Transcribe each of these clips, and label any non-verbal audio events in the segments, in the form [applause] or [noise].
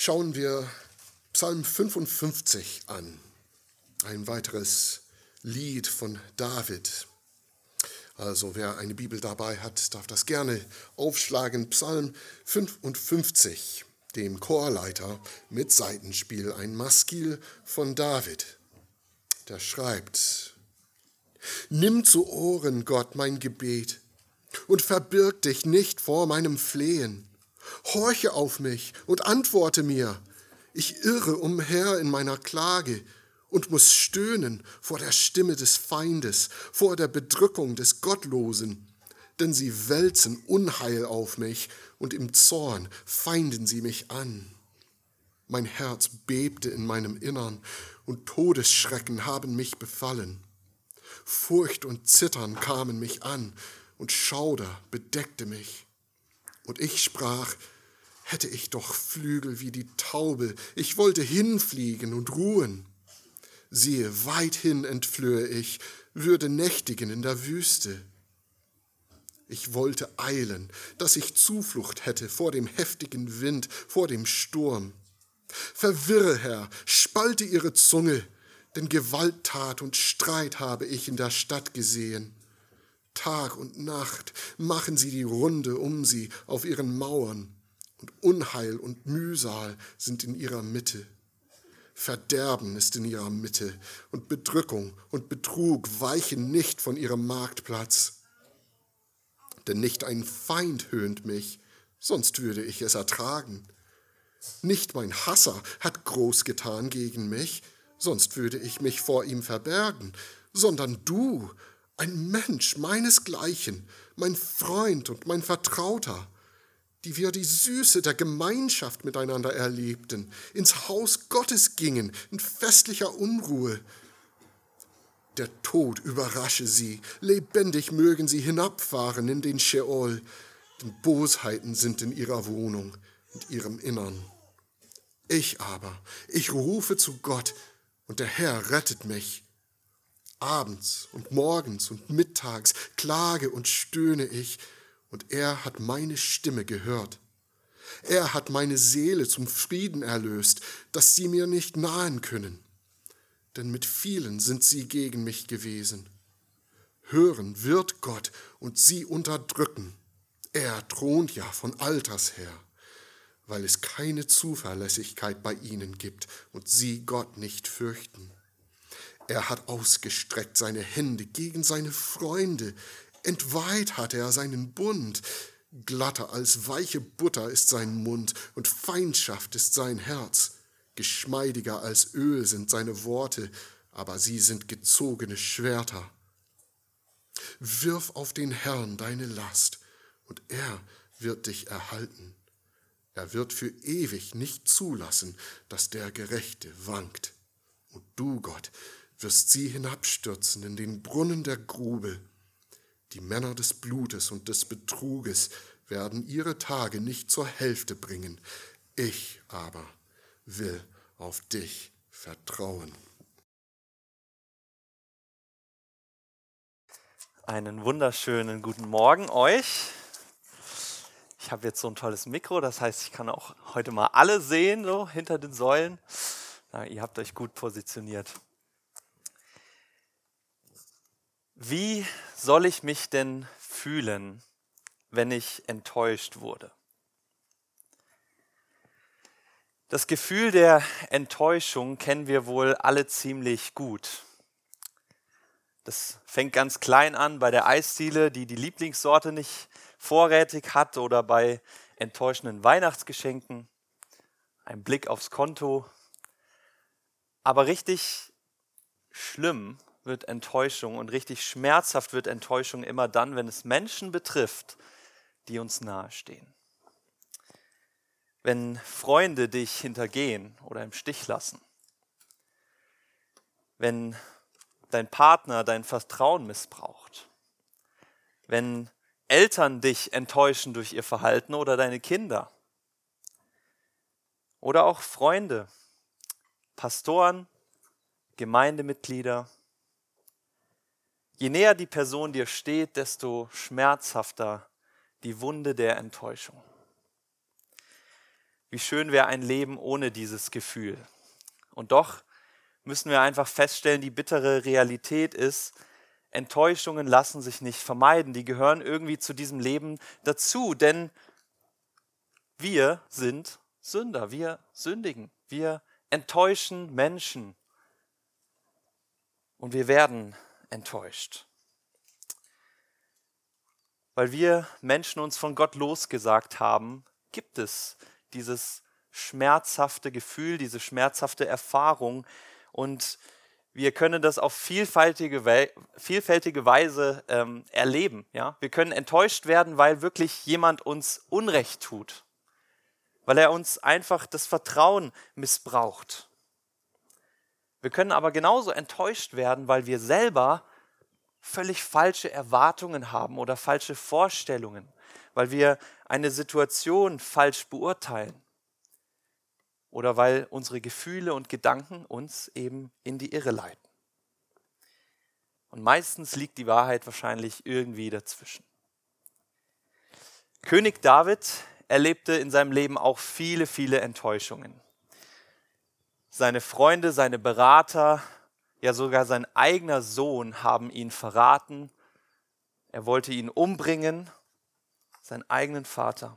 schauen wir Psalm 55 an, ein weiteres Lied von David. Also wer eine Bibel dabei hat, darf das gerne aufschlagen. Psalm 55, dem Chorleiter mit Seitenspiel, ein Maskil von David. Der schreibt, Nimm zu Ohren, Gott, mein Gebet und verbirg dich nicht vor meinem Flehen. Horche auf mich und antworte mir. Ich irre umher in meiner Klage und muss stöhnen vor der Stimme des Feindes, vor der Bedrückung des Gottlosen. Denn sie wälzen Unheil auf mich und im Zorn feinden sie mich an. Mein Herz bebte in meinem Innern und Todesschrecken haben mich befallen. Furcht und Zittern kamen mich an und Schauder bedeckte mich. Und ich sprach, hätte ich doch Flügel wie die Taube, ich wollte hinfliegen und ruhen. Siehe, weithin entflöhe ich, würde nächtigen in der Wüste. Ich wollte eilen, dass ich Zuflucht hätte vor dem heftigen Wind, vor dem Sturm. Verwirre, Herr, spalte ihre Zunge, denn Gewalttat und Streit habe ich in der Stadt gesehen. Tag und Nacht machen sie die Runde um sie auf ihren Mauern, und Unheil und Mühsal sind in ihrer Mitte. Verderben ist in ihrer Mitte, und Bedrückung und Betrug weichen nicht von ihrem Marktplatz. Denn nicht ein Feind höhnt mich, sonst würde ich es ertragen. Nicht mein Hasser hat groß getan gegen mich, sonst würde ich mich vor ihm verbergen, sondern du, ein Mensch meinesgleichen, mein Freund und mein Vertrauter, die wir die Süße der Gemeinschaft miteinander erlebten, ins Haus Gottes gingen in festlicher Unruhe. Der Tod überrasche sie, lebendig mögen sie hinabfahren in den Scheol, denn Bosheiten sind in ihrer Wohnung, in ihrem Innern. Ich aber, ich rufe zu Gott, und der Herr rettet mich. Abends und morgens und mittags klage und stöhne ich, und er hat meine Stimme gehört. Er hat meine Seele zum Frieden erlöst, dass sie mir nicht nahen können. Denn mit vielen sind sie gegen mich gewesen. Hören wird Gott und sie unterdrücken. Er thront ja von Alters her, weil es keine Zuverlässigkeit bei ihnen gibt und sie Gott nicht fürchten. Er hat ausgestreckt seine Hände gegen seine Freunde. Entweiht hat er seinen Bund. Glatter als weiche Butter ist sein Mund und Feindschaft ist sein Herz. Geschmeidiger als Öl sind seine Worte, aber sie sind gezogene Schwerter. Wirf auf den Herrn deine Last, und er wird dich erhalten. Er wird für ewig nicht zulassen, dass der Gerechte wankt. Und du, Gott, wirst sie hinabstürzen in den Brunnen der Grube. Die Männer des Blutes und des Betruges werden ihre Tage nicht zur Hälfte bringen. Ich aber will auf dich vertrauen. Einen wunderschönen guten Morgen euch. Ich habe jetzt so ein tolles Mikro, das heißt, ich kann auch heute mal alle sehen, so hinter den Säulen. Na, ihr habt euch gut positioniert. Wie soll ich mich denn fühlen, wenn ich enttäuscht wurde? Das Gefühl der Enttäuschung kennen wir wohl alle ziemlich gut. Das fängt ganz klein an bei der Eisdiele, die die Lieblingssorte nicht vorrätig hat oder bei enttäuschenden Weihnachtsgeschenken, ein Blick aufs Konto. Aber richtig schlimm wird Enttäuschung und richtig schmerzhaft wird Enttäuschung immer dann, wenn es Menschen betrifft, die uns nahestehen. Wenn Freunde dich hintergehen oder im Stich lassen. Wenn dein Partner dein Vertrauen missbraucht. Wenn Eltern dich enttäuschen durch ihr Verhalten oder deine Kinder. Oder auch Freunde, Pastoren, Gemeindemitglieder Je näher die Person dir steht, desto schmerzhafter die Wunde der Enttäuschung. Wie schön wäre ein Leben ohne dieses Gefühl. Und doch müssen wir einfach feststellen, die bittere Realität ist, Enttäuschungen lassen sich nicht vermeiden. Die gehören irgendwie zu diesem Leben dazu, denn wir sind Sünder, wir sündigen, wir enttäuschen Menschen und wir werden enttäuscht. Weil wir Menschen uns von Gott losgesagt haben, gibt es dieses schmerzhafte Gefühl, diese schmerzhafte Erfahrung und wir können das auf vielfältige, We vielfältige Weise ähm, erleben. Ja? Wir können enttäuscht werden, weil wirklich jemand uns Unrecht tut, weil er uns einfach das Vertrauen missbraucht. Wir können aber genauso enttäuscht werden, weil wir selber völlig falsche Erwartungen haben oder falsche Vorstellungen, weil wir eine Situation falsch beurteilen oder weil unsere Gefühle und Gedanken uns eben in die Irre leiten. Und meistens liegt die Wahrheit wahrscheinlich irgendwie dazwischen. König David erlebte in seinem Leben auch viele, viele Enttäuschungen. Seine Freunde, seine Berater, ja sogar sein eigener Sohn haben ihn verraten. Er wollte ihn umbringen, seinen eigenen Vater.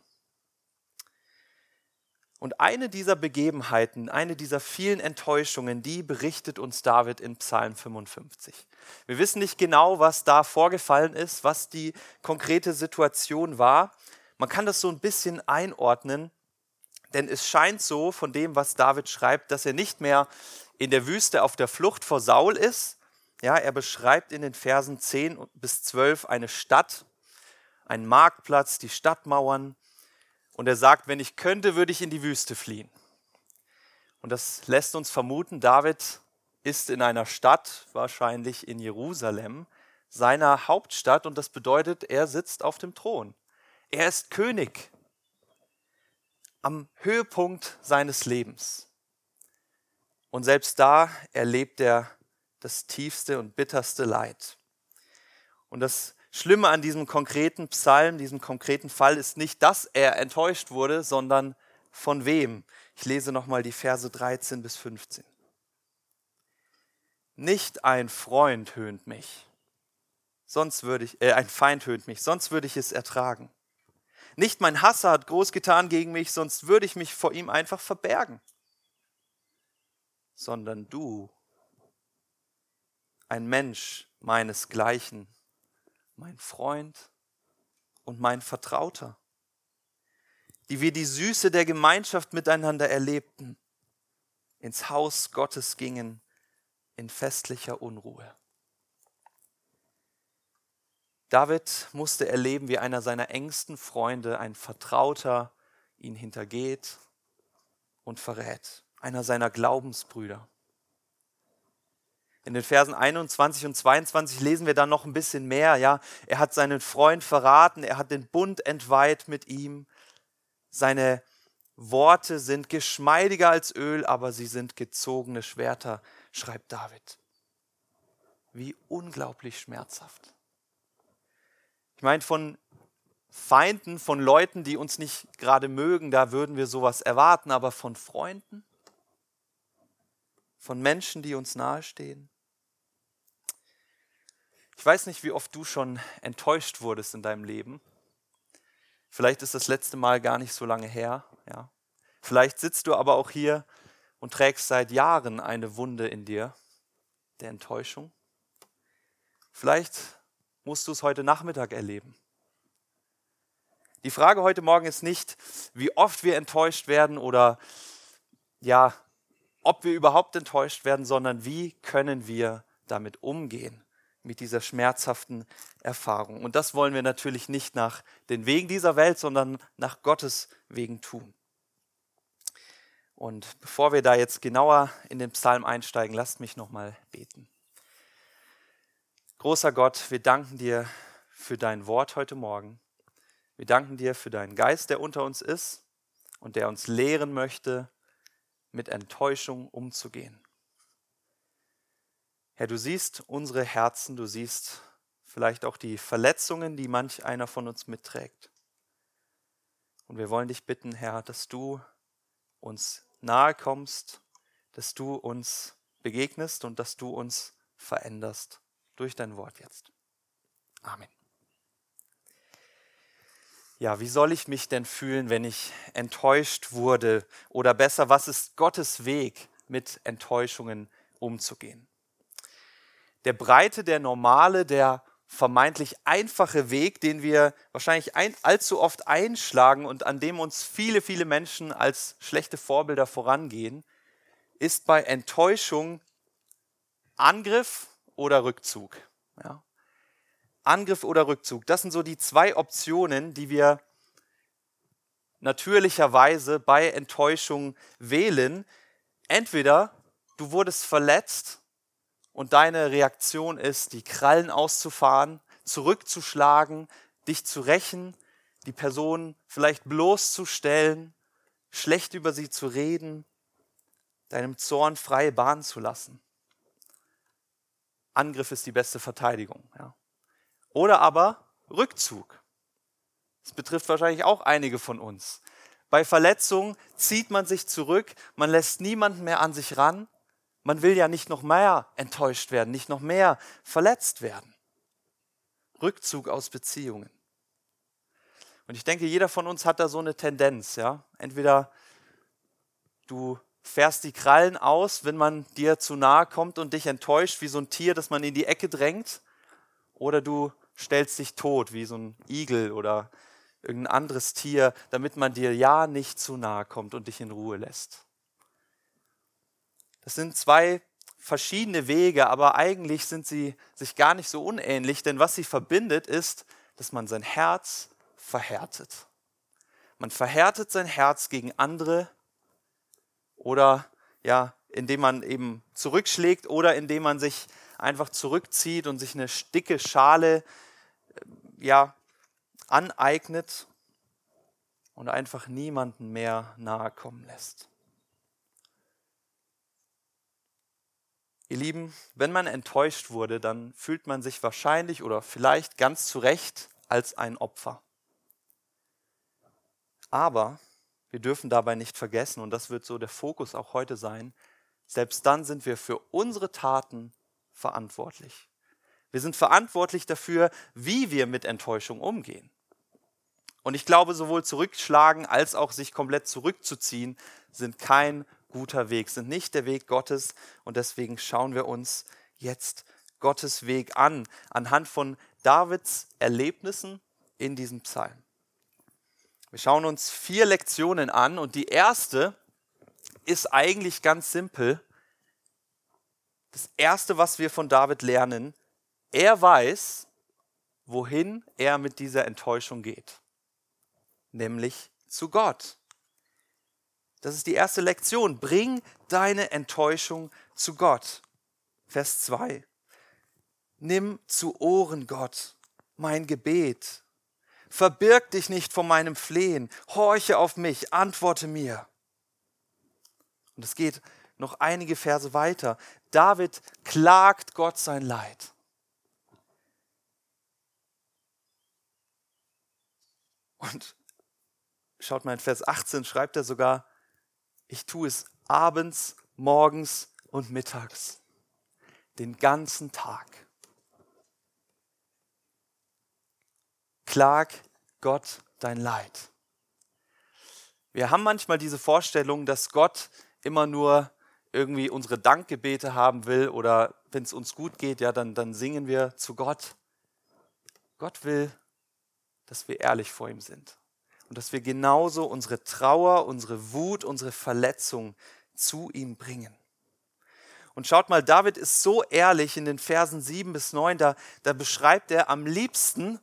Und eine dieser Begebenheiten, eine dieser vielen Enttäuschungen, die berichtet uns David in Psalm 55. Wir wissen nicht genau, was da vorgefallen ist, was die konkrete Situation war. Man kann das so ein bisschen einordnen, denn es scheint so von dem, was David schreibt, dass er nicht mehr in der Wüste auf der Flucht vor Saul ist. Ja, er beschreibt in den Versen 10 bis 12 eine Stadt, einen Marktplatz, die Stadtmauern, und er sagt, wenn ich könnte, würde ich in die Wüste fliehen. Und das lässt uns vermuten, David ist in einer Stadt, wahrscheinlich in Jerusalem, seiner Hauptstadt und das bedeutet, er sitzt auf dem Thron. Er ist König am Höhepunkt seines Lebens. Und selbst da erlebt er das tiefste und bitterste Leid. Und das Schlimme an diesem konkreten Psalm, diesem konkreten Fall ist nicht, dass er enttäuscht wurde, sondern von wem. Ich lese nochmal die Verse 13 bis 15. Nicht ein Freund höhnt mich, sonst würde ich, äh, ein Feind höhnt mich, sonst würde ich es ertragen. Nicht mein Hasser hat groß getan gegen mich, sonst würde ich mich vor ihm einfach verbergen. Sondern du, ein Mensch meinesgleichen, mein Freund und mein Vertrauter, die wir die Süße der Gemeinschaft miteinander erlebten, ins Haus Gottes gingen in festlicher Unruhe. David musste erleben, wie einer seiner engsten Freunde, ein Vertrauter, ihn hintergeht und verrät, einer seiner Glaubensbrüder. In den Versen 21 und 22 lesen wir dann noch ein bisschen mehr. Ja, er hat seinen Freund verraten, er hat den Bund entweiht mit ihm. Seine Worte sind geschmeidiger als Öl, aber sie sind gezogene Schwerter, schreibt David. Wie unglaublich schmerzhaft. Ich meine, von Feinden, von Leuten, die uns nicht gerade mögen, da würden wir sowas erwarten, aber von Freunden, von Menschen, die uns nahestehen. Ich weiß nicht, wie oft du schon enttäuscht wurdest in deinem Leben. Vielleicht ist das letzte Mal gar nicht so lange her. Ja. Vielleicht sitzt du aber auch hier und trägst seit Jahren eine Wunde in dir, der Enttäuschung. Vielleicht musst du es heute Nachmittag erleben. Die Frage heute Morgen ist nicht, wie oft wir enttäuscht werden oder ja, ob wir überhaupt enttäuscht werden, sondern wie können wir damit umgehen, mit dieser schmerzhaften Erfahrung. Und das wollen wir natürlich nicht nach den Wegen dieser Welt, sondern nach Gottes Wegen tun. Und bevor wir da jetzt genauer in den Psalm einsteigen, lasst mich nochmal beten. Großer Gott, wir danken dir für dein Wort heute Morgen. Wir danken dir für deinen Geist, der unter uns ist und der uns lehren möchte, mit Enttäuschung umzugehen. Herr, du siehst unsere Herzen, du siehst vielleicht auch die Verletzungen, die manch einer von uns mitträgt. Und wir wollen dich bitten, Herr, dass du uns nahe kommst, dass du uns begegnest und dass du uns veränderst durch dein Wort jetzt. Amen. Ja, wie soll ich mich denn fühlen, wenn ich enttäuscht wurde? Oder besser, was ist Gottes Weg, mit Enttäuschungen umzugehen? Der breite, der normale, der vermeintlich einfache Weg, den wir wahrscheinlich ein, allzu oft einschlagen und an dem uns viele, viele Menschen als schlechte Vorbilder vorangehen, ist bei Enttäuschung Angriff oder Rückzug. Ja. Angriff oder Rückzug, das sind so die zwei Optionen, die wir natürlicherweise bei Enttäuschung wählen. Entweder du wurdest verletzt und deine Reaktion ist, die Krallen auszufahren, zurückzuschlagen, dich zu rächen, die Person vielleicht bloßzustellen, schlecht über sie zu reden, deinem Zorn freie Bahn zu lassen. Angriff ist die beste Verteidigung. Ja. Oder aber Rückzug. Das betrifft wahrscheinlich auch einige von uns. Bei Verletzungen zieht man sich zurück, man lässt niemanden mehr an sich ran man will ja nicht noch mehr enttäuscht werden, nicht noch mehr verletzt werden. Rückzug aus Beziehungen. Und ich denke, jeder von uns hat da so eine Tendenz, ja. Entweder du fährst die Krallen aus, wenn man dir zu nahe kommt und dich enttäuscht, wie so ein Tier, das man in die Ecke drängt, oder du stellst dich tot, wie so ein Igel oder irgendein anderes Tier, damit man dir ja nicht zu nahe kommt und dich in Ruhe lässt. Das sind zwei verschiedene Wege, aber eigentlich sind sie sich gar nicht so unähnlich, denn was sie verbindet ist, dass man sein Herz verhärtet. Man verhärtet sein Herz gegen andere oder ja, indem man eben zurückschlägt oder indem man sich einfach zurückzieht und sich eine dicke Schale äh, ja, aneignet und einfach niemanden mehr nahe kommen lässt. Ihr Lieben, wenn man enttäuscht wurde, dann fühlt man sich wahrscheinlich oder vielleicht ganz zu Recht als ein Opfer. Aber wir dürfen dabei nicht vergessen, und das wird so der Fokus auch heute sein, selbst dann sind wir für unsere Taten verantwortlich. Wir sind verantwortlich dafür, wie wir mit Enttäuschung umgehen. Und ich glaube, sowohl zurückschlagen als auch sich komplett zurückzuziehen sind kein guter Weg, sind nicht der Weg Gottes. Und deswegen schauen wir uns jetzt Gottes Weg an, anhand von Davids Erlebnissen in diesem Psalm. Wir schauen uns vier Lektionen an und die erste ist eigentlich ganz simpel. Das erste, was wir von David lernen, er weiß, wohin er mit dieser Enttäuschung geht, nämlich zu Gott. Das ist die erste Lektion. Bring deine Enttäuschung zu Gott. Vers 2. Nimm zu Ohren, Gott, mein Gebet. Verbirg dich nicht vor meinem Flehen. Horche auf mich, antworte mir. Und es geht noch einige Verse weiter. David klagt Gott sein Leid. Und schaut mal in Vers 18, schreibt er sogar, ich tue es abends, morgens und mittags. Den ganzen Tag. Klag Gott dein Leid. Wir haben manchmal diese Vorstellung, dass Gott immer nur irgendwie unsere Dankgebete haben will oder wenn es uns gut geht, ja, dann, dann singen wir zu Gott. Gott will, dass wir ehrlich vor ihm sind und dass wir genauso unsere Trauer, unsere Wut, unsere Verletzung zu ihm bringen. Und schaut mal, David ist so ehrlich in den Versen 7 bis 9, da, da beschreibt er, am liebsten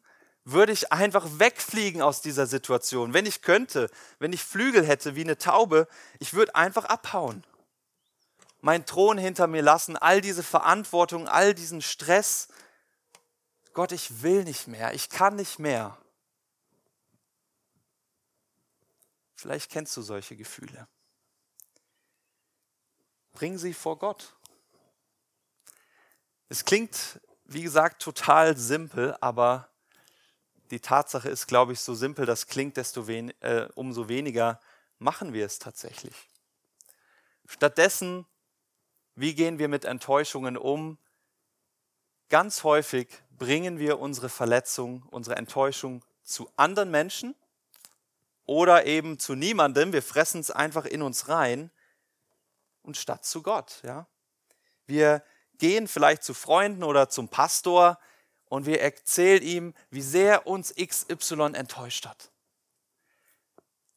würde ich einfach wegfliegen aus dieser Situation. Wenn ich könnte, wenn ich Flügel hätte wie eine Taube, ich würde einfach abhauen. Mein Thron hinter mir lassen, all diese Verantwortung, all diesen Stress. Gott, ich will nicht mehr, ich kann nicht mehr. Vielleicht kennst du solche Gefühle. Bring sie vor Gott. Es klingt, wie gesagt, total simpel, aber die Tatsache ist, glaube ich, so simpel das klingt, desto wen äh, umso weniger machen wir es tatsächlich? Stattdessen, wie gehen wir mit Enttäuschungen um? Ganz häufig bringen wir unsere Verletzung, unsere Enttäuschung zu anderen Menschen oder eben zu niemandem. Wir fressen es einfach in uns rein und statt zu Gott. Ja? Wir gehen vielleicht zu Freunden oder zum Pastor und wir erzählen ihm, wie sehr uns XY enttäuscht hat.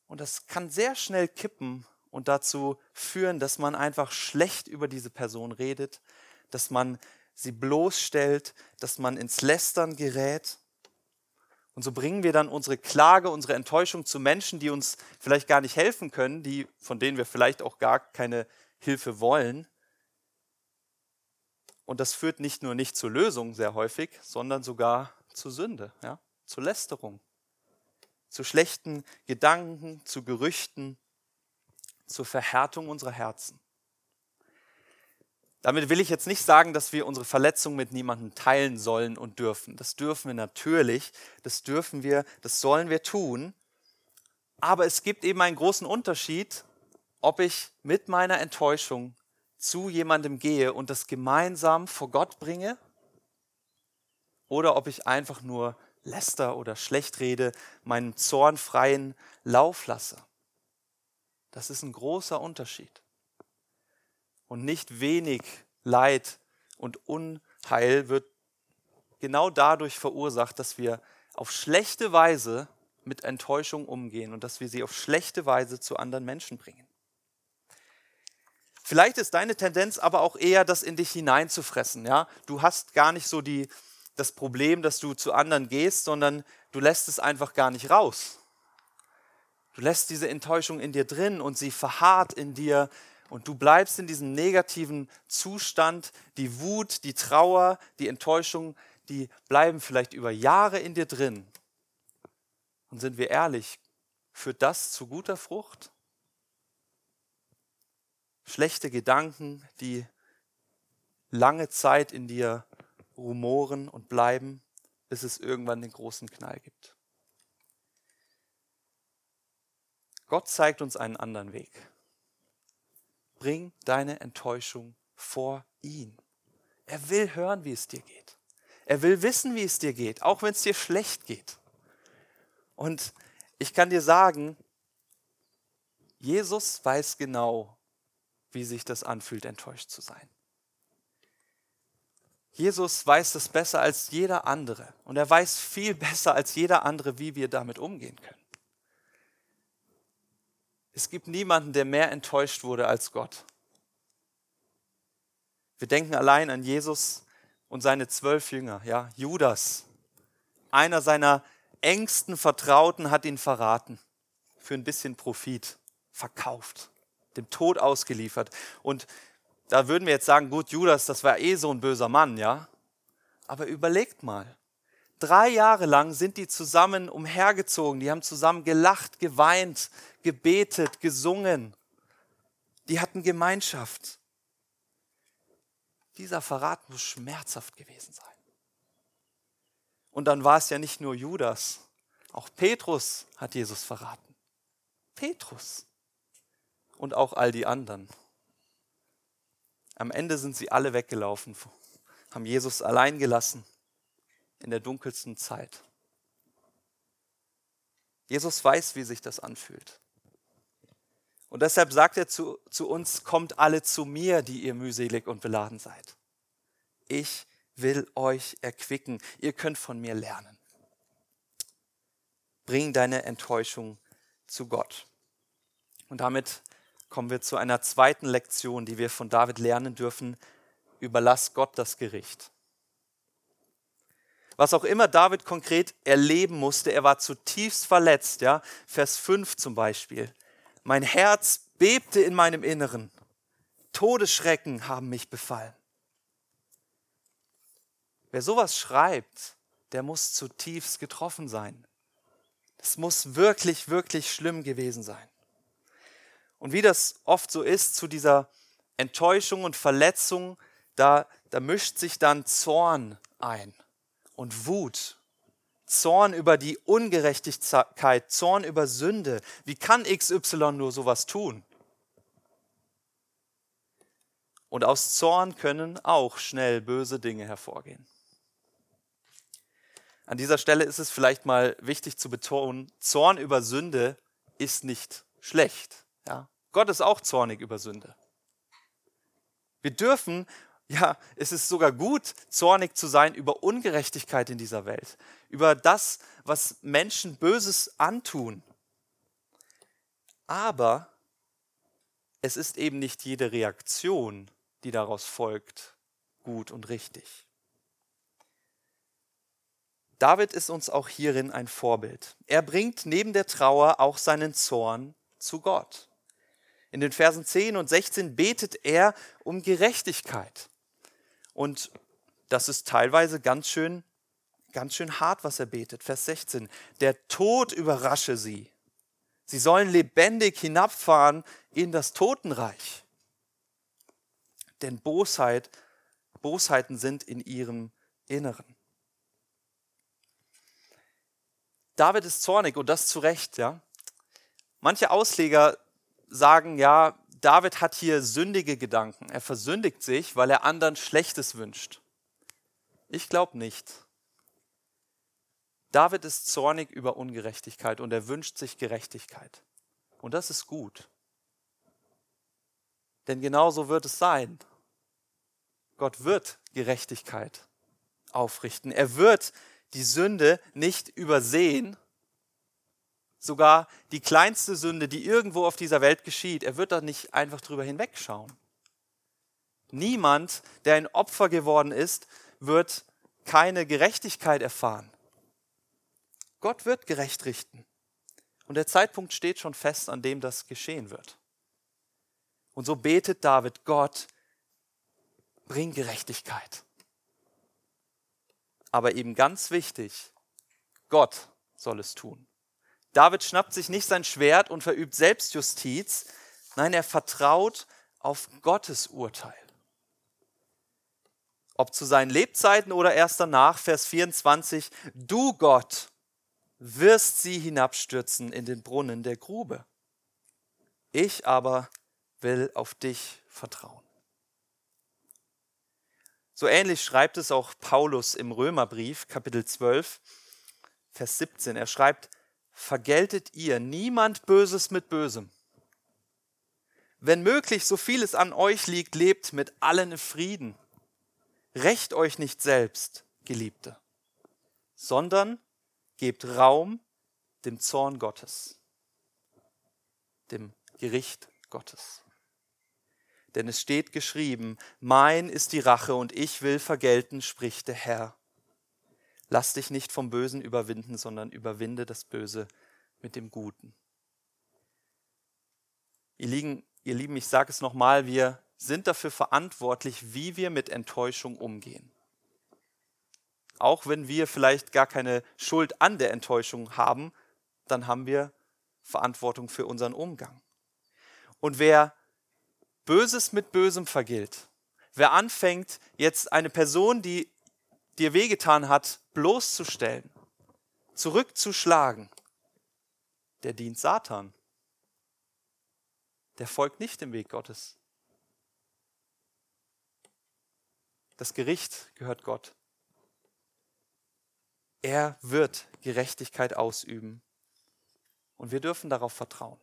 Und das kann sehr schnell kippen und dazu führen, dass man einfach schlecht über diese Person redet, dass man sie bloßstellt, dass man ins Lästern gerät. Und so bringen wir dann unsere Klage, unsere Enttäuschung zu Menschen, die uns vielleicht gar nicht helfen können, die, von denen wir vielleicht auch gar keine Hilfe wollen. Und das führt nicht nur nicht zur Lösung sehr häufig, sondern sogar zur Sünde, ja, zur Lästerung, zu schlechten Gedanken, zu Gerüchten, zur Verhärtung unserer Herzen. Damit will ich jetzt nicht sagen, dass wir unsere Verletzung mit niemandem teilen sollen und dürfen. Das dürfen wir natürlich, das dürfen wir, das sollen wir tun. Aber es gibt eben einen großen Unterschied, ob ich mit meiner Enttäuschung zu jemandem gehe und das gemeinsam vor Gott bringe oder ob ich einfach nur läster oder schlecht rede, meinen Zorn freien Lauf lasse. Das ist ein großer Unterschied. Und nicht wenig Leid und Unheil wird genau dadurch verursacht, dass wir auf schlechte Weise mit Enttäuschung umgehen und dass wir sie auf schlechte Weise zu anderen Menschen bringen. Vielleicht ist deine Tendenz aber auch eher, das in dich hineinzufressen. Ja? Du hast gar nicht so die, das Problem, dass du zu anderen gehst, sondern du lässt es einfach gar nicht raus. Du lässt diese Enttäuschung in dir drin und sie verharrt in dir und du bleibst in diesem negativen Zustand. Die Wut, die Trauer, die Enttäuschung, die bleiben vielleicht über Jahre in dir drin. Und sind wir ehrlich, führt das zu guter Frucht? Schlechte Gedanken, die lange Zeit in dir rumoren und bleiben, bis es irgendwann den großen Knall gibt. Gott zeigt uns einen anderen Weg. Bring deine Enttäuschung vor ihn. Er will hören, wie es dir geht. Er will wissen, wie es dir geht, auch wenn es dir schlecht geht. Und ich kann dir sagen, Jesus weiß genau, wie sich das anfühlt, enttäuscht zu sein. Jesus weiß es besser als jeder andere und er weiß viel [laughs] besser als jeder andere, wie wir damit umgehen können. Es gibt niemanden, der mehr enttäuscht wurde als Gott. Wir denken allein an Jesus und seine zwölf Jünger, ja, Judas. Einer seiner engsten Vertrauten hat ihn verraten für ein bisschen Profit, verkauft dem Tod ausgeliefert. Und da würden wir jetzt sagen, gut, Judas, das war eh so ein böser Mann, ja? Aber überlegt mal, drei Jahre lang sind die zusammen umhergezogen, die haben zusammen gelacht, geweint, gebetet, gesungen. Die hatten Gemeinschaft. Dieser Verrat muss schmerzhaft gewesen sein. Und dann war es ja nicht nur Judas, auch Petrus hat Jesus verraten. Petrus und auch all die anderen. Am Ende sind sie alle weggelaufen, haben Jesus allein gelassen in der dunkelsten Zeit. Jesus weiß, wie sich das anfühlt. Und deshalb sagt er zu, zu uns, kommt alle zu mir, die ihr mühselig und beladen seid. Ich will euch erquicken. Ihr könnt von mir lernen. Bring deine Enttäuschung zu Gott. Und damit kommen wir zu einer zweiten Lektion, die wir von David lernen dürfen. Überlass Gott das Gericht. Was auch immer David konkret erleben musste, er war zutiefst verletzt. Ja? Vers 5 zum Beispiel. Mein Herz bebte in meinem Inneren. Todesschrecken haben mich befallen. Wer sowas schreibt, der muss zutiefst getroffen sein. Das muss wirklich, wirklich schlimm gewesen sein. Und wie das oft so ist, zu dieser Enttäuschung und Verletzung, da, da mischt sich dann Zorn ein und Wut. Zorn über die Ungerechtigkeit, Zorn über Sünde. Wie kann XY nur sowas tun? Und aus Zorn können auch schnell böse Dinge hervorgehen. An dieser Stelle ist es vielleicht mal wichtig zu betonen, Zorn über Sünde ist nicht schlecht. Gott ist auch zornig über Sünde. Wir dürfen, ja, es ist sogar gut, zornig zu sein über Ungerechtigkeit in dieser Welt, über das, was Menschen Böses antun. Aber es ist eben nicht jede Reaktion, die daraus folgt, gut und richtig. David ist uns auch hierin ein Vorbild. Er bringt neben der Trauer auch seinen Zorn zu Gott. In den Versen 10 und 16 betet er um Gerechtigkeit. Und das ist teilweise ganz schön, ganz schön hart, was er betet. Vers 16. Der Tod überrasche sie. Sie sollen lebendig hinabfahren in das Totenreich denn Bosheit, Bosheiten sind in ihrem Inneren. David ist zornig und das zu Recht, ja. Manche Ausleger sagen, ja, David hat hier sündige Gedanken. Er versündigt sich, weil er anderen Schlechtes wünscht. Ich glaube nicht. David ist zornig über Ungerechtigkeit und er wünscht sich Gerechtigkeit. Und das ist gut. Denn genau so wird es sein. Gott wird Gerechtigkeit aufrichten. Er wird die Sünde nicht übersehen, sogar die kleinste Sünde, die irgendwo auf dieser Welt geschieht, er wird da nicht einfach drüber hinwegschauen. Niemand, der ein Opfer geworden ist, wird keine Gerechtigkeit erfahren. Gott wird gerecht richten. Und der Zeitpunkt steht schon fest, an dem das geschehen wird. Und so betet David, Gott, bring Gerechtigkeit. Aber eben ganz wichtig, Gott soll es tun. David schnappt sich nicht sein Schwert und verübt Selbstjustiz, nein, er vertraut auf Gottes Urteil. Ob zu seinen Lebzeiten oder erst danach, Vers 24, du Gott wirst sie hinabstürzen in den Brunnen der Grube. Ich aber will auf dich vertrauen. So ähnlich schreibt es auch Paulus im Römerbrief, Kapitel 12, Vers 17. Er schreibt, vergeltet ihr niemand Böses mit Bösem. Wenn möglich, so viel es an euch liegt, lebt mit allen in Frieden. Recht euch nicht selbst, Geliebte, sondern gebt Raum dem Zorn Gottes, dem Gericht Gottes. Denn es steht geschrieben, mein ist die Rache und ich will vergelten, spricht der Herr. Lass dich nicht vom Bösen überwinden, sondern überwinde das Böse mit dem Guten. Ihr, Lieben, ihr Lieben ich sage es nochmal, wir sind dafür verantwortlich, wie wir mit Enttäuschung umgehen. Auch wenn wir vielleicht gar keine Schuld an der Enttäuschung haben, dann haben wir Verantwortung für unseren Umgang. Und wer Böses mit Bösem vergilt. Wer anfängt, jetzt eine Person, die dir wehgetan hat, bloßzustellen, zurückzuschlagen, der dient Satan. Der folgt nicht dem Weg Gottes. Das Gericht gehört Gott. Er wird Gerechtigkeit ausüben. Und wir dürfen darauf vertrauen.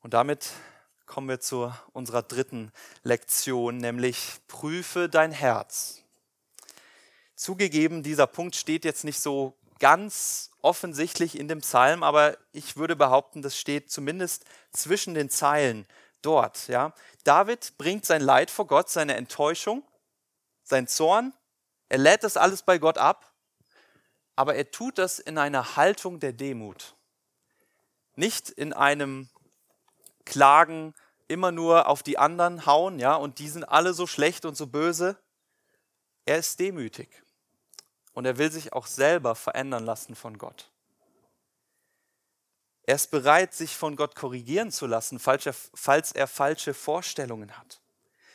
Und damit kommen wir zu unserer dritten Lektion, nämlich prüfe dein Herz. Zugegeben, dieser Punkt steht jetzt nicht so ganz offensichtlich in dem Psalm, aber ich würde behaupten, das steht zumindest zwischen den Zeilen dort. Ja? David bringt sein Leid vor Gott, seine Enttäuschung, sein Zorn. Er lädt das alles bei Gott ab, aber er tut das in einer Haltung der Demut. Nicht in einem klagen, immer nur auf die anderen hauen, ja, und die sind alle so schlecht und so böse. Er ist demütig und er will sich auch selber verändern lassen von Gott. Er ist bereit, sich von Gott korrigieren zu lassen, falls er, falls er falsche Vorstellungen hat.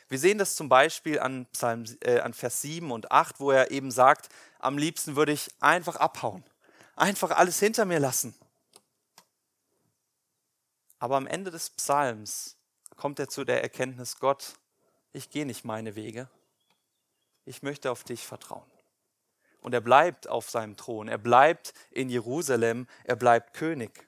Wir sehen das zum Beispiel an, Psalm, äh, an Vers 7 und 8, wo er eben sagt, am liebsten würde ich einfach abhauen, einfach alles hinter mir lassen. Aber am Ende des Psalms kommt er zu der Erkenntnis, Gott, ich gehe nicht meine Wege, ich möchte auf dich vertrauen. Und er bleibt auf seinem Thron, er bleibt in Jerusalem, er bleibt König.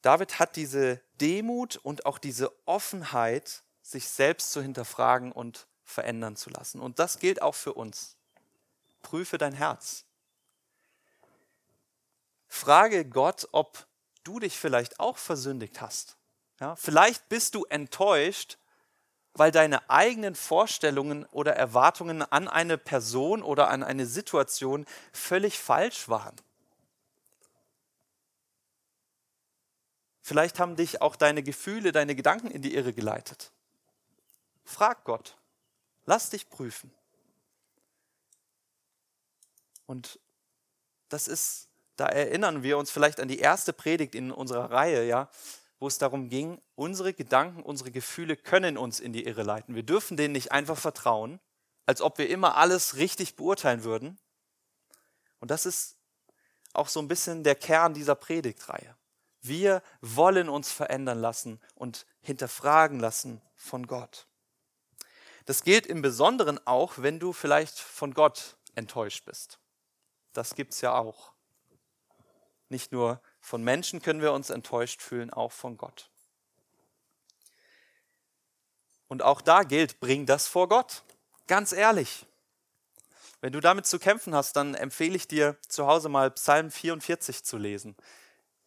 David hat diese Demut und auch diese Offenheit, sich selbst zu hinterfragen und verändern zu lassen. Und das gilt auch für uns. Prüfe dein Herz. Frage Gott, ob du dich vielleicht auch versündigt hast. Ja, vielleicht bist du enttäuscht, weil deine eigenen Vorstellungen oder Erwartungen an eine Person oder an eine Situation völlig falsch waren. Vielleicht haben dich auch deine Gefühle, deine Gedanken in die Irre geleitet. Frag Gott. Lass dich prüfen. Und das ist, da erinnern wir uns vielleicht an die erste Predigt in unserer Reihe, ja, wo es darum ging, unsere Gedanken, unsere Gefühle können uns in die Irre leiten. Wir dürfen denen nicht einfach vertrauen, als ob wir immer alles richtig beurteilen würden. Und das ist auch so ein bisschen der Kern dieser Predigtreihe. Wir wollen uns verändern lassen und hinterfragen lassen von Gott. Das gilt im Besonderen auch, wenn du vielleicht von Gott enttäuscht bist. Das gibt es ja auch. Nicht nur von Menschen können wir uns enttäuscht fühlen, auch von Gott. Und auch da gilt, bring das vor Gott. Ganz ehrlich. Wenn du damit zu kämpfen hast, dann empfehle ich dir zu Hause mal Psalm 44 zu lesen.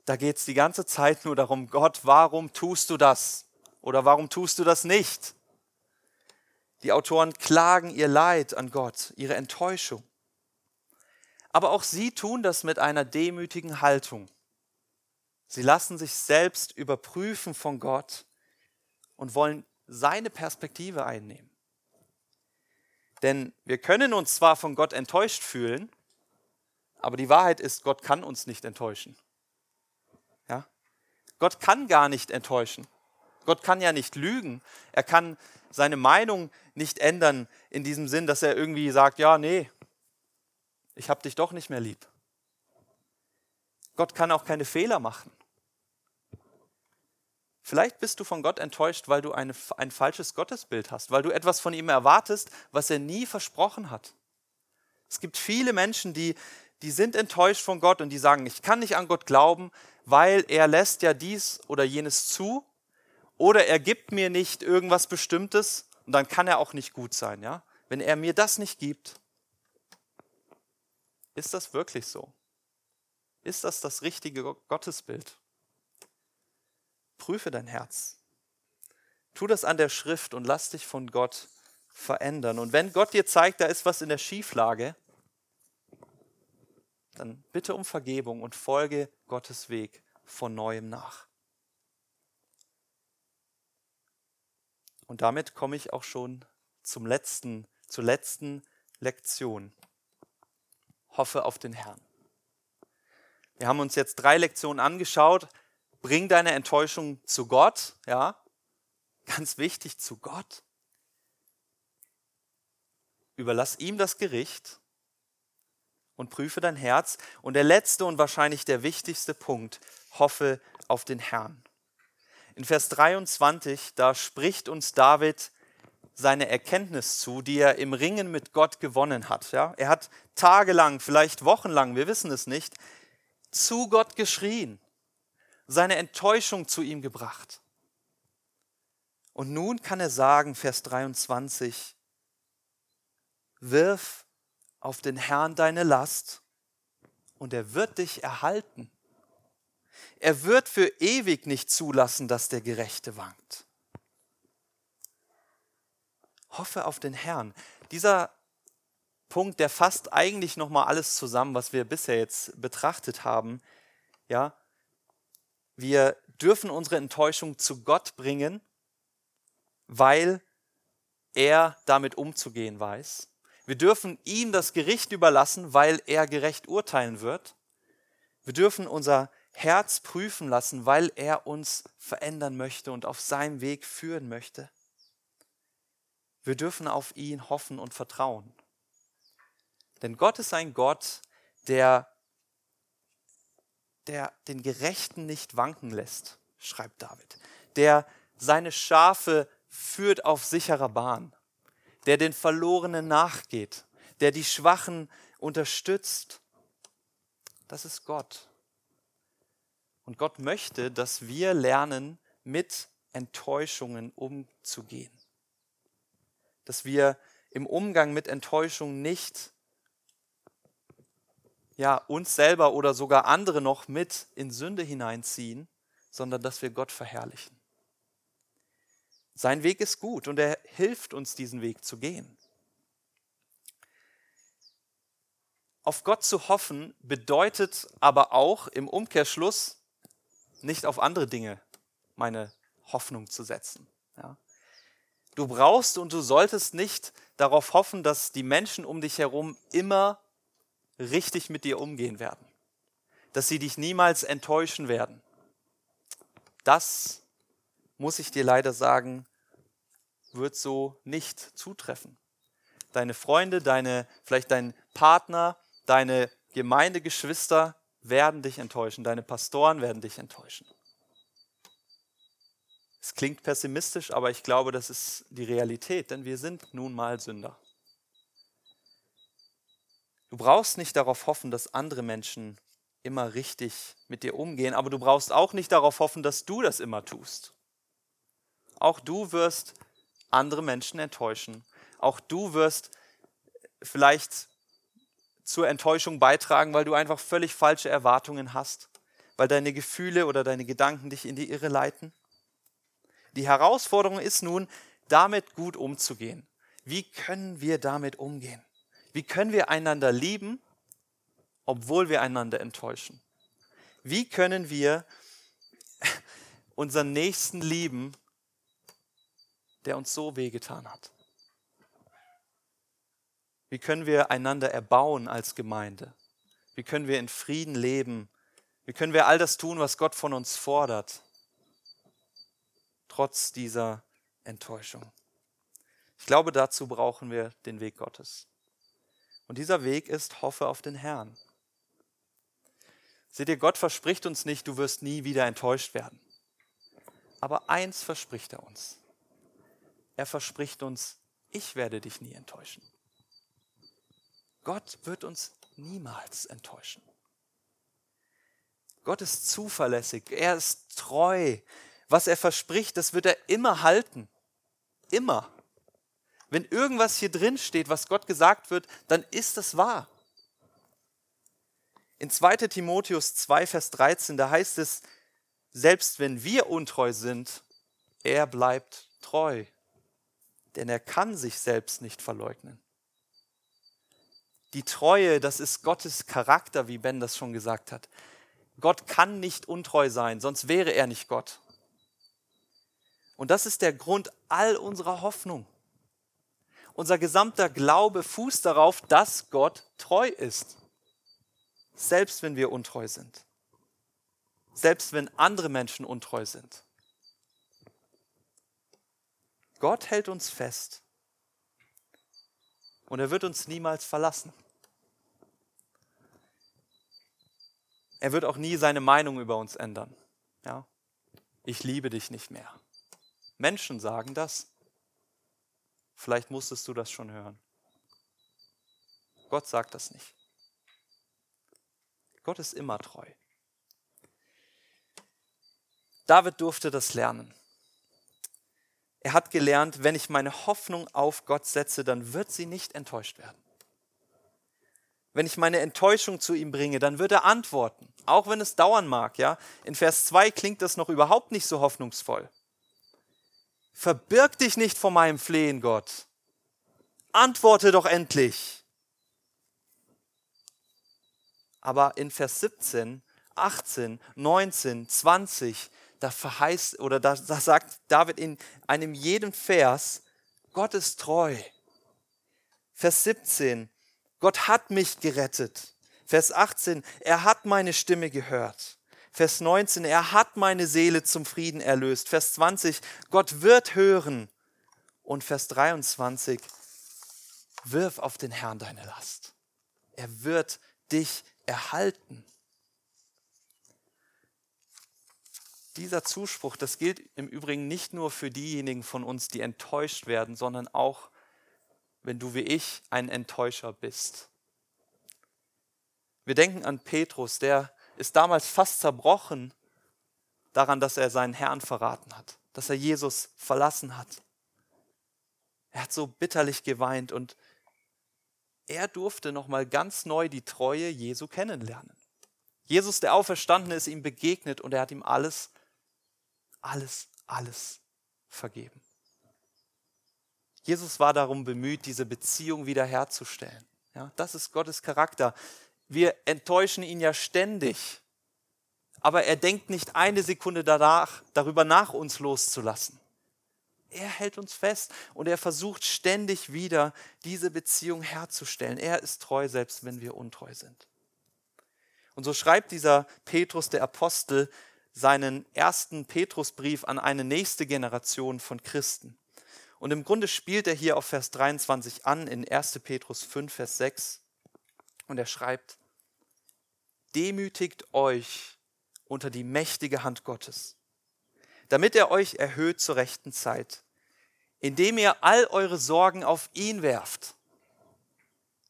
Da geht es die ganze Zeit nur darum, Gott, warum tust du das? Oder warum tust du das nicht? Die Autoren klagen ihr Leid an Gott, ihre Enttäuschung. Aber auch sie tun das mit einer demütigen Haltung. Sie lassen sich selbst überprüfen von Gott und wollen seine Perspektive einnehmen. Denn wir können uns zwar von Gott enttäuscht fühlen, aber die Wahrheit ist, Gott kann uns nicht enttäuschen. Gott kann gar nicht enttäuschen. Gott kann ja nicht lügen. Er kann seine Meinung nicht ändern in diesem Sinn, dass er irgendwie sagt, ja, nee, ich habe dich doch nicht mehr lieb. Gott kann auch keine Fehler machen. Vielleicht bist du von Gott enttäuscht, weil du eine, ein falsches Gottesbild hast, weil du etwas von ihm erwartest, was er nie versprochen hat. Es gibt viele Menschen, die, die sind enttäuscht von Gott und die sagen, ich kann nicht an Gott glauben, weil er lässt ja dies oder jenes zu oder er gibt mir nicht irgendwas Bestimmtes und dann kann er auch nicht gut sein, ja? Wenn er mir das nicht gibt, ist das wirklich so? Ist das das richtige Gottesbild? Prüfe dein Herz. Tu das an der Schrift und lass dich von Gott verändern. Und wenn Gott dir zeigt, da ist was in der Schieflage, dann bitte um Vergebung und folge Gottes Weg von neuem nach. Und damit komme ich auch schon zum letzten, zur letzten Lektion. Hoffe auf den Herrn. Wir haben uns jetzt drei Lektionen angeschaut. Bring deine Enttäuschung zu Gott, ja, ganz wichtig zu Gott. Überlass ihm das Gericht und prüfe dein Herz. Und der letzte und wahrscheinlich der wichtigste Punkt, hoffe auf den Herrn. In Vers 23, da spricht uns David seine Erkenntnis zu, die er im Ringen mit Gott gewonnen hat. Ja? Er hat tagelang, vielleicht wochenlang, wir wissen es nicht, zu Gott geschrien, seine Enttäuschung zu ihm gebracht. Und nun kann er sagen, Vers 23, wirf auf den Herrn deine Last und er wird dich erhalten. Er wird für ewig nicht zulassen, dass der Gerechte wankt. Hoffe auf den Herrn. Dieser Punkt, der fasst eigentlich noch mal alles zusammen, was wir bisher jetzt betrachtet haben. Ja, wir dürfen unsere Enttäuschung zu Gott bringen, weil er damit umzugehen weiß. Wir dürfen ihm das Gericht überlassen, weil er gerecht urteilen wird. Wir dürfen unser Herz prüfen lassen, weil er uns verändern möchte und auf seinem Weg führen möchte. Wir dürfen auf ihn hoffen und vertrauen. Denn Gott ist ein Gott, der, der den Gerechten nicht wanken lässt, schreibt David. Der seine Schafe führt auf sicherer Bahn. Der den Verlorenen nachgeht. Der die Schwachen unterstützt. Das ist Gott. Und Gott möchte, dass wir lernen, mit Enttäuschungen umzugehen. Dass wir im Umgang mit Enttäuschungen nicht ja, uns selber oder sogar andere noch mit in Sünde hineinziehen, sondern dass wir Gott verherrlichen. Sein Weg ist gut und er hilft uns, diesen Weg zu gehen. Auf Gott zu hoffen bedeutet aber auch im Umkehrschluss nicht auf andere Dinge meine Hoffnung zu setzen. Ja. Du brauchst und du solltest nicht darauf hoffen, dass die Menschen um dich herum immer richtig mit dir umgehen werden, dass sie dich niemals enttäuschen werden. Das, muss ich dir leider sagen, wird so nicht zutreffen. Deine Freunde, deine, vielleicht dein Partner, deine Gemeindegeschwister werden dich enttäuschen, deine Pastoren werden dich enttäuschen. Es klingt pessimistisch, aber ich glaube, das ist die Realität, denn wir sind nun mal Sünder. Du brauchst nicht darauf hoffen, dass andere Menschen immer richtig mit dir umgehen, aber du brauchst auch nicht darauf hoffen, dass du das immer tust. Auch du wirst andere Menschen enttäuschen. Auch du wirst vielleicht zur Enttäuschung beitragen, weil du einfach völlig falsche Erwartungen hast, weil deine Gefühle oder deine Gedanken dich in die Irre leiten. Die Herausforderung ist nun, damit gut umzugehen. Wie können wir damit umgehen? Wie können wir einander lieben, obwohl wir einander enttäuschen? Wie können wir [laughs] unseren Nächsten lieben, der uns so wehgetan hat? Wie können wir einander erbauen als Gemeinde? Wie können wir in Frieden leben? Wie können wir all das tun, was Gott von uns fordert, trotz dieser Enttäuschung? Ich glaube, dazu brauchen wir den Weg Gottes. Und dieser Weg ist, hoffe auf den Herrn. Seht ihr, Gott verspricht uns nicht, du wirst nie wieder enttäuscht werden. Aber eins verspricht er uns. Er verspricht uns, ich werde dich nie enttäuschen. Gott wird uns niemals enttäuschen. Gott ist zuverlässig, er ist treu. Was er verspricht, das wird er immer halten. Immer. Wenn irgendwas hier drin steht, was Gott gesagt wird, dann ist das wahr. In 2 Timotheus 2, Vers 13, da heißt es, selbst wenn wir untreu sind, er bleibt treu, denn er kann sich selbst nicht verleugnen. Die Treue, das ist Gottes Charakter, wie Ben das schon gesagt hat. Gott kann nicht untreu sein, sonst wäre er nicht Gott. Und das ist der Grund all unserer Hoffnung. Unser gesamter Glaube fußt darauf, dass Gott treu ist. Selbst wenn wir untreu sind. Selbst wenn andere Menschen untreu sind. Gott hält uns fest. Und er wird uns niemals verlassen. Er wird auch nie seine Meinung über uns ändern. Ja? Ich liebe dich nicht mehr. Menschen sagen das. Vielleicht musstest du das schon hören. Gott sagt das nicht. Gott ist immer treu. David durfte das lernen. Er hat gelernt, wenn ich meine Hoffnung auf Gott setze, dann wird sie nicht enttäuscht werden. Wenn ich meine Enttäuschung zu ihm bringe, dann wird er antworten, auch wenn es dauern mag, ja? In Vers 2 klingt das noch überhaupt nicht so hoffnungsvoll. Verbirg dich nicht vor meinem Flehen, Gott. Antworte doch endlich. Aber in Vers 17, 18, 19, 20, da verheißt oder da, da sagt David in einem jeden Vers, Gott ist treu. Vers 17, Gott hat mich gerettet. Vers 18, er hat meine Stimme gehört. Vers 19, er hat meine Seele zum Frieden erlöst. Vers 20, Gott wird hören. Und Vers 23, wirf auf den Herrn deine Last. Er wird dich erhalten. Dieser Zuspruch, das gilt im Übrigen nicht nur für diejenigen von uns, die enttäuscht werden, sondern auch, wenn du wie ich ein Enttäuscher bist. Wir denken an Petrus, der ist damals fast zerbrochen daran, dass er seinen Herrn verraten hat, dass er Jesus verlassen hat. Er hat so bitterlich geweint und er durfte noch mal ganz neu die Treue Jesu kennenlernen. Jesus, der Auferstandene, ist ihm begegnet und er hat ihm alles, alles, alles vergeben. Jesus war darum bemüht, diese Beziehung wiederherzustellen. Ja, das ist Gottes Charakter. Wir enttäuschen ihn ja ständig, aber er denkt nicht eine Sekunde danach, darüber nach, uns loszulassen. Er hält uns fest und er versucht ständig wieder diese Beziehung herzustellen. Er ist treu, selbst wenn wir untreu sind. Und so schreibt dieser Petrus, der Apostel, seinen ersten Petrusbrief an eine nächste Generation von Christen. Und im Grunde spielt er hier auf Vers 23 an in 1. Petrus 5, Vers 6. Und er schreibt, demütigt euch unter die mächtige Hand Gottes, damit er euch erhöht zur rechten Zeit indem ihr all eure Sorgen auf ihn werft,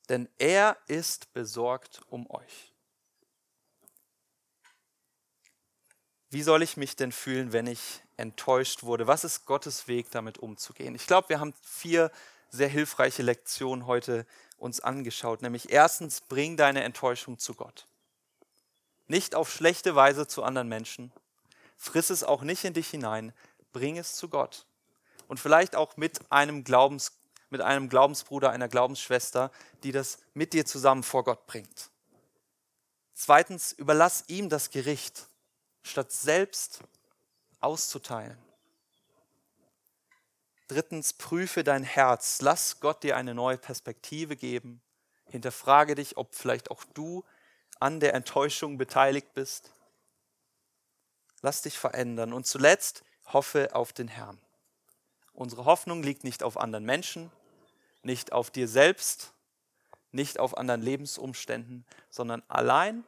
denn er ist besorgt um euch. Wie soll ich mich denn fühlen, wenn ich enttäuscht wurde? Was ist Gottes Weg, damit umzugehen? Ich glaube, wir haben vier sehr hilfreiche Lektionen heute uns angeschaut. Nämlich erstens, bring deine Enttäuschung zu Gott. Nicht auf schlechte Weise zu anderen Menschen. Friss es auch nicht in dich hinein. Bring es zu Gott und vielleicht auch mit einem, Glaubens, mit einem Glaubensbruder, einer Glaubensschwester, die das mit dir zusammen vor Gott bringt. Zweitens, überlass ihm das Gericht, statt selbst auszuteilen. Drittens, prüfe dein Herz. Lass Gott dir eine neue Perspektive geben. Hinterfrage dich, ob vielleicht auch du an der Enttäuschung beteiligt bist. Lass dich verändern. Und zuletzt, hoffe auf den Herrn. Unsere Hoffnung liegt nicht auf anderen Menschen, nicht auf dir selbst, nicht auf anderen Lebensumständen, sondern allein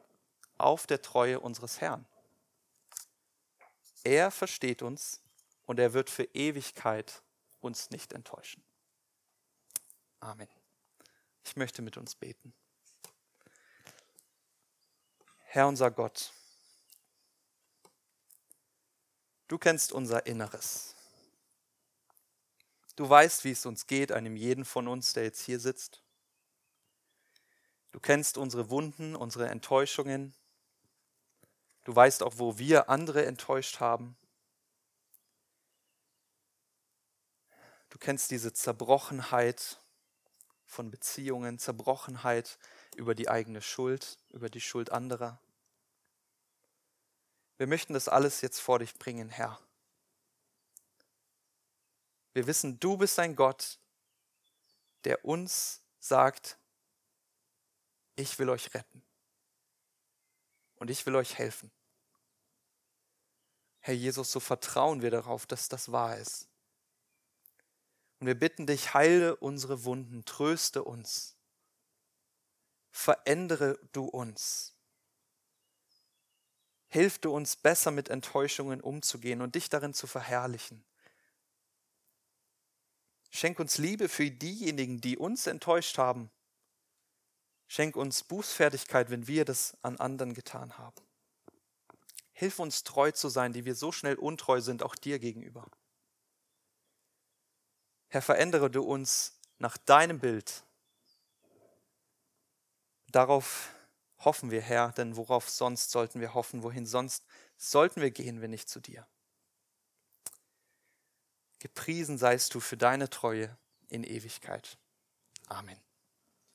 auf der Treue unseres Herrn. Er versteht uns und er wird für Ewigkeit uns nicht enttäuschen. Amen. Ich möchte mit uns beten. Herr unser Gott, du kennst unser Inneres. Du weißt, wie es uns geht, einem jeden von uns, der jetzt hier sitzt. Du kennst unsere Wunden, unsere Enttäuschungen. Du weißt auch, wo wir andere enttäuscht haben. Du kennst diese Zerbrochenheit von Beziehungen, Zerbrochenheit über die eigene Schuld, über die Schuld anderer. Wir möchten das alles jetzt vor dich bringen, Herr. Wir wissen, du bist ein Gott, der uns sagt, ich will euch retten und ich will euch helfen. Herr Jesus, so vertrauen wir darauf, dass das wahr ist. Und wir bitten dich, heile unsere Wunden, tröste uns, verändere du uns. Hilf du uns besser mit Enttäuschungen umzugehen und dich darin zu verherrlichen. Schenk uns Liebe für diejenigen, die uns enttäuscht haben. Schenk uns Bußfertigkeit, wenn wir das an anderen getan haben. Hilf uns treu zu sein, die wir so schnell untreu sind, auch dir gegenüber. Herr, verändere du uns nach deinem Bild. Darauf hoffen wir, Herr, denn worauf sonst sollten wir hoffen? Wohin sonst sollten wir gehen, wenn nicht zu dir? Gepriesen seist du für deine Treue in Ewigkeit. Amen.